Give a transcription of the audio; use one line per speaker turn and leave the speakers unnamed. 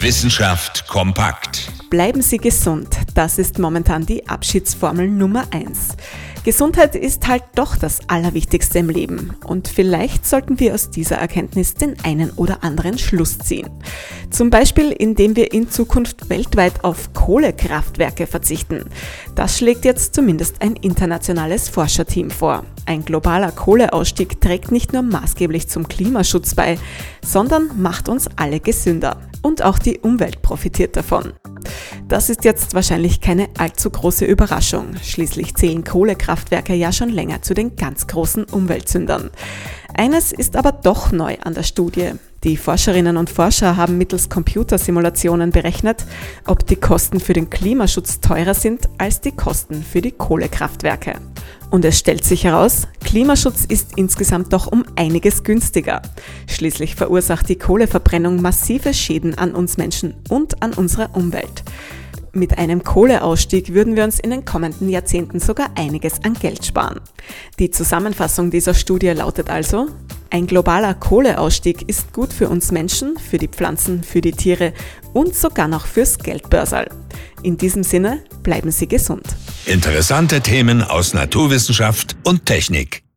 Wissenschaft kompakt.
Bleiben Sie gesund. Das ist momentan die Abschiedsformel Nummer eins. Gesundheit ist halt doch das Allerwichtigste im Leben. Und vielleicht sollten wir aus dieser Erkenntnis den einen oder anderen Schluss ziehen. Zum Beispiel, indem wir in Zukunft weltweit auf Kohlekraftwerke verzichten. Das schlägt jetzt zumindest ein internationales Forscherteam vor. Ein globaler Kohleausstieg trägt nicht nur maßgeblich zum Klimaschutz bei, sondern macht uns alle gesünder. Und auch die Umwelt profitiert davon. Das ist jetzt wahrscheinlich keine allzu große Überraschung. Schließlich zählen Kohlekraftwerke ja schon länger zu den ganz großen Umweltsündern. Eines ist aber doch neu an der Studie. Die Forscherinnen und Forscher haben mittels Computersimulationen berechnet, ob die Kosten für den Klimaschutz teurer sind als die Kosten für die Kohlekraftwerke. Und es stellt sich heraus, Klimaschutz ist insgesamt doch um einiges günstiger. Schließlich verursacht die Kohleverbrennung massive Schäden an uns Menschen und an unserer Umwelt. Mit einem Kohleausstieg würden wir uns in den kommenden Jahrzehnten sogar einiges an Geld sparen. Die Zusammenfassung dieser Studie lautet also, ein globaler Kohleausstieg ist gut für uns Menschen, für die Pflanzen, für die Tiere und sogar noch fürs Geldbörsal. In diesem Sinne, bleiben Sie gesund.
Interessante Themen aus Naturwissenschaft und Technik.